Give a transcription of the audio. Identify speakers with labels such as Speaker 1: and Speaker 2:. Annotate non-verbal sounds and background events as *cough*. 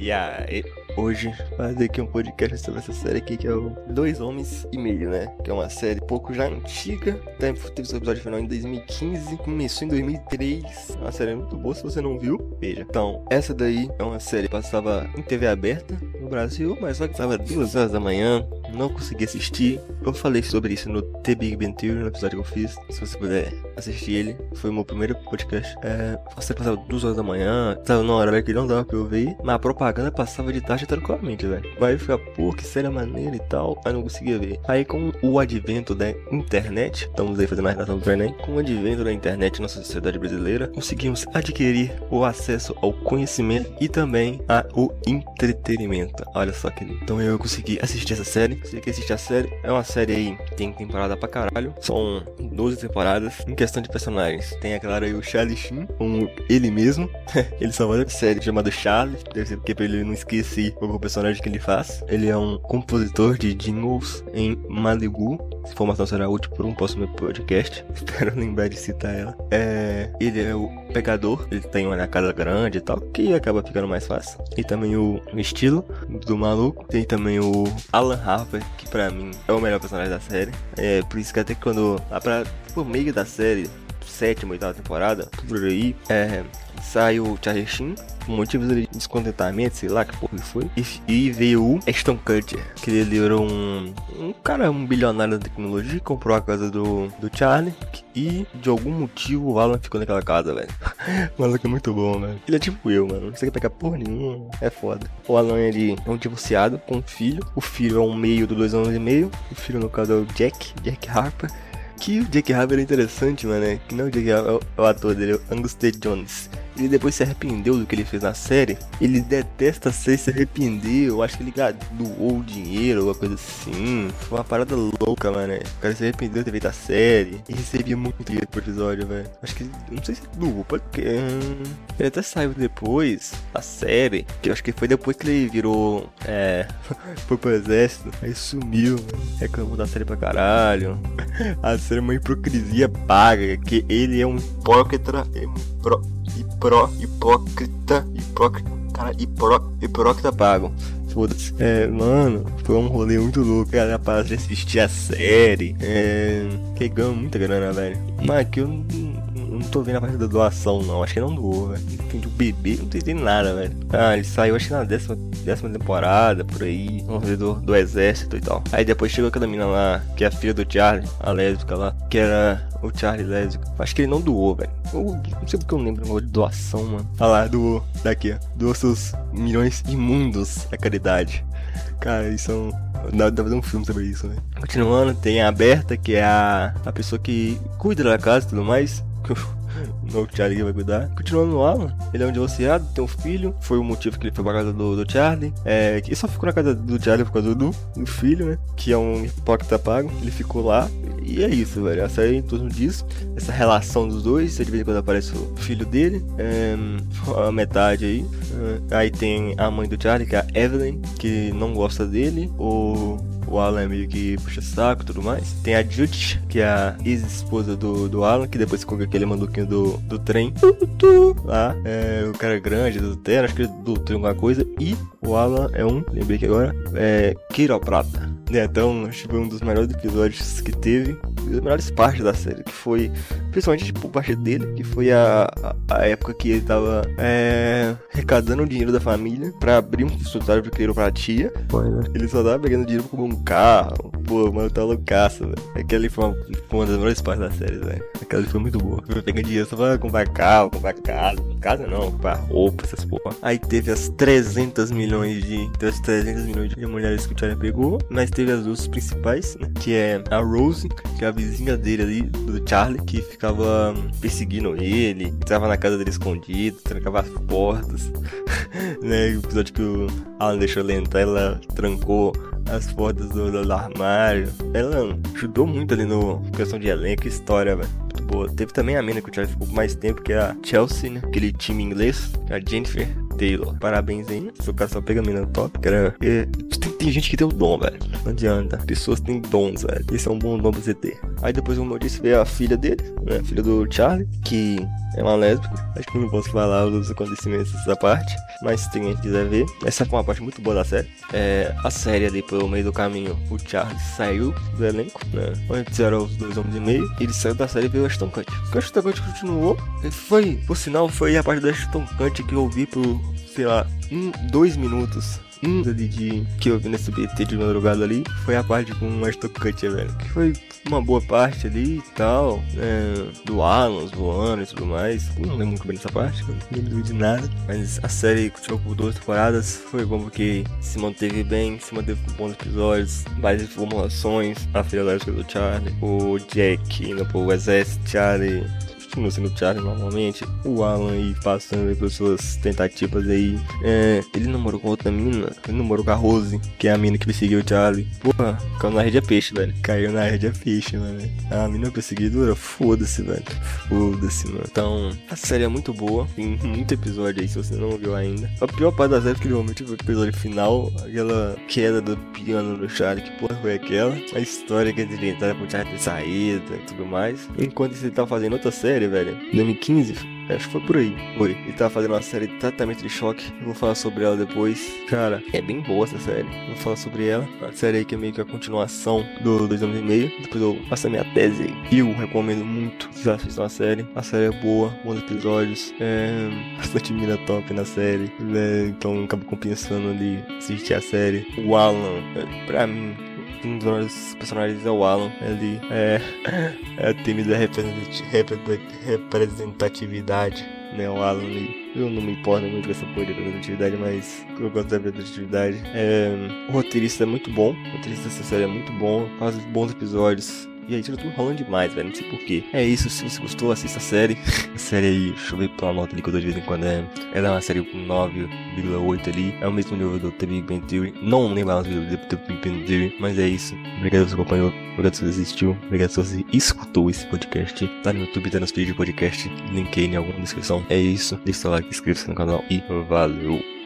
Speaker 1: E aí, hoje fazer aqui um podcast sobre essa série aqui que é o Dois Homens e Meio, né? Que é uma série um pouco já antiga, teve seu episódio final em 2015, começou em 2003. Uma série muito boa, se você não viu, veja. Então, essa daí é uma série que passava em TV aberta no Brasil, mas só que estava duas horas da manhã, não consegui assistir. Eu falei sobre isso no The Big Bang Theory, no episódio que eu fiz. Se você puder assistir ele, foi o meu primeiro podcast. É, você passava duas horas da manhã, tava numa hora que não dava pra eu ver, mas a propaganda passava de tarde tranquilamente, velho. Vai ficar, pô, que série maneira e tal, aí não conseguia ver. Aí com o advento da internet, estamos aí fazendo a relação do Enem, com o advento da internet na sociedade brasileira, conseguimos adquirir o acesso ao conhecimento e também ao entretenimento. Olha só que Então eu consegui assistir essa série você que assiste a série, é uma série aí, tem temporada pra caralho. São 12 temporadas. Em questão de personagens, tem, é claro, aí o Charlie Sheen, como ele mesmo. *laughs* ele só faz a série chamada Charlie, deve ser porque pra ele não esquecer o personagem que ele faz. Ele é um compositor de jingles em Malibu. Essa informação será útil por um próximo podcast. *laughs* Espero lembrar de citar ela. É, ele é o pegador, ele tem uma casa grande e tal, que acaba ficando mais fácil. E também o, estilo do maluco. Tem também o Alan Harper que pra mim é o melhor personagem da série. É por isso que até quando lá pra por meio da série, sétima, oitava temporada, por aí, é, sai o Charlie Sheen por motivos de descontentamento, sei lá que porra foi. E, e veio o Ashton Kutcher, que ele era um, um cara, um bilionário da tecnologia, comprou a casa do, do Charlie e de algum motivo o Alan ficou naquela casa, velho. *laughs* o maluco é muito bom, velho. Ele é tipo eu, mano. Não sei pegar porra nenhuma. É foda. O Alan, ele é um divorciado com um filho. O filho é um meio do dois anos e meio. O filho, no caso, é o Jack, Jack Harper. Que o Jack Harper é interessante, mano. Né? Que não o Jack Harper, é o ator dele, é o Angus T. Jones ele depois se arrependeu do que ele fez na série. Ele detesta ser se arrependeu. Eu acho que ele doou dinheiro, alguma coisa assim. Foi uma parada louca, mano. O cara se arrependeu de ter feito a série. E recebia muito dinheiro por episódio, velho. Acho que. Não sei se doou, porque. Hum, ele até saiu depois da série. Que eu acho que foi depois que ele virou. É. *laughs* foi pro exército. Aí sumiu. Reclamou da série pra caralho. *laughs* A série é uma hipocrisia paga. Que ele é um hipócrita. É um pro hipro, hipócrita, hipócrita, cara, hipro, hipócrita pago. Foda-se. É, mano, foi um rolê muito louco. Cara, para assistir a série. É. Que ganhou muita grana, velho. Mas aqui eu não tô vendo a parte da doação, não. Acho que não doou, velho. Enfim, do bebê, não entendi nada, velho. Ah, ele saiu, acho que na décima, décima temporada, por aí. Um do, do exército e tal. Aí depois chegou aquela mina lá, que é a filha do Charlie, a lésbica lá, que era o Charlie Lésbico. Acho que ele não doou, velho. Não sei porque eu lembro de doação, mano. Olha lá, doou. Daqui, ó. Doou seus milhões imundos à caridade. Cara, isso é um. Dá pra fazer um filme sobre isso, né? Continuando, tem a Berta, que é a, a pessoa que cuida da casa e tudo mais. *laughs* o Charlie vai cuidar. Continuando no Alan, ele é um divorciado, tem um filho. Foi o motivo que ele foi pra casa do, do Charlie. É, ele só ficou na casa do Charlie por causa do, do filho, né? Que é um hipócrita pago. Ele ficou lá. E é isso, velho. A série em torno disso. Essa relação dos dois. De vez em quando aparece o filho dele. É, a metade aí. É, aí tem a mãe do Charlie, que é a Evelyn, que não gosta dele. O o Alan é meio que puxa saco e tudo mais. Tem a Judith, que é a ex-esposa do, do Alan, que depois ficou com aquele maluquinho do, do trem. Lá, é, o cara grande do terra, acho que ele doutor alguma coisa. E o Alan é um, lembrei que agora, é quiroprata. É, então, acho que foi um dos melhores episódios que teve das melhores partes da série, que foi principalmente tipo parte dele, que foi a, a, a época que ele tava é, arrecadando o dinheiro da família pra abrir um consultório pra quiropratia. Ele só tava pegando dinheiro pra comprar um carro. Pô, mano, tá loucaço, velho. Aquela foi uma, foi uma das melhores partes da série, velho. Aquela foi muito boa. Peguei dinheiro só pra comprar carro, comprar casa. Casa não, comprar roupa, essas porra. Aí teve as 300 milhões de. Teve as 300 milhões de mulheres que o Charlie pegou. Mas teve as duas principais, né? Que é a Rose, que é a vizinha dele ali, do Charlie, que ficava perseguindo ele, entrava na casa dele escondido, trancava as portas, *laughs* né? O episódio que o Alan deixou ele entrar, ela trancou as portas do, do armário. Ela ajudou muito ali no questão de elenco e história, velho. Boa. Teve também a mina que o Charlie ficou mais tempo, que é a Chelsea, né? Aquele time inglês, a Jennifer Taylor. Parabéns aí. Seu cara só pega a mina top, cara. Tem, tem, gente que tem o dom, velho. Não adianta. Pessoas têm dons, velho. Esse é um bom dom pra você ter. Aí depois, como eu disse, veio a filha dele, né? A filha do Charlie, que é uma lésbica. Acho que não posso falar os acontecimentos dessa parte, mas se quem quiser ver. Essa foi uma parte muito boa da série. É, a série ali, pelo meio do caminho, o Charlie saiu do elenco, né? Antes eram os dois homens e meio. Ele saiu da série e veio o Kutcher. O Kutcher continuou. Foi, por sinal, foi a parte do Kutcher que eu ouvi por, sei lá, um, dois minutos um ali de que eu vi nesse BT de madrugada ali foi a parte com Ashton Kutcher, velho. Que foi uma boa parte ali e tal. É, do Alan voando e tudo mais. Não lembro muito bem dessa parte, não lembro de nada. Mas a série continuou por duas temporadas. Foi bom porque se manteve bem, se manteve com bons episódios, várias formulações. A filha da do Charlie, o Jack indo pro exército, Charlie continua sendo o Charlie normalmente. O Alan aí passando pelas suas tentativas aí. É, ele namorou com outra mina. Ele namorou com a Rose, que é a mina que perseguiu o Charlie. Porra, caiu na rede é peixe, velho. Caiu na rede é peixe, mano. A mina perseguidora, foda-se, velho. Foda-se, mano. Então, a série é muito boa. Tem muito episódio aí, se você não viu ainda. A pior parte da série é que realmente foi o episódio final. Aquela queda do piano do Charlie. Que porra foi aquela? A história que eles inventaram pro Charlie ter saído e tudo mais. Enquanto ele tá fazendo outra série, velho. 2015. Acho que foi por aí. Foi. Ele tava fazendo uma série de tratamento de choque. Eu vou falar sobre ela depois. Cara, é bem boa essa série. vou falar sobre ela. A série aí que é meio que a continuação do dois anos e meio. Depois eu faço a minha tese aí. Eu recomendo muito. Vocês assistam a série. A série é boa, bons episódios. É bastante mina top na série. Né? Então acabo compensando ali assistir a série. O Alan, é, pra mim, um dos personagens é o Alan. Ele é, *laughs* é a time da representatividade, né? O Alan. Eu não me importo muito com essa porra de representatividade, mas eu gosto da representatividade. É, o roteirista é muito bom. O roteirista dessa série é muito bom. Faz bons episódios. E aí tira tudo rolando demais, velho. Não sei porquê. É isso, se você gostou, assista a série. *laughs* a série aí, deixa eu ver pela nota ali que eu dou de vez em quando. É, ela é uma série com 9,8 ali. É o mesmo nível do The Big Bang Theory. Não lembro mais do The Big Bang Theory, mas é isso. Obrigado por você acompanhou. Obrigado se você assistiu. Obrigado se você escutou esse podcast. Tá no YouTube, tá nos vídeos de podcast. Linkei em alguma descrição. É isso. Deixa seu like, inscreva-se no canal e valeu.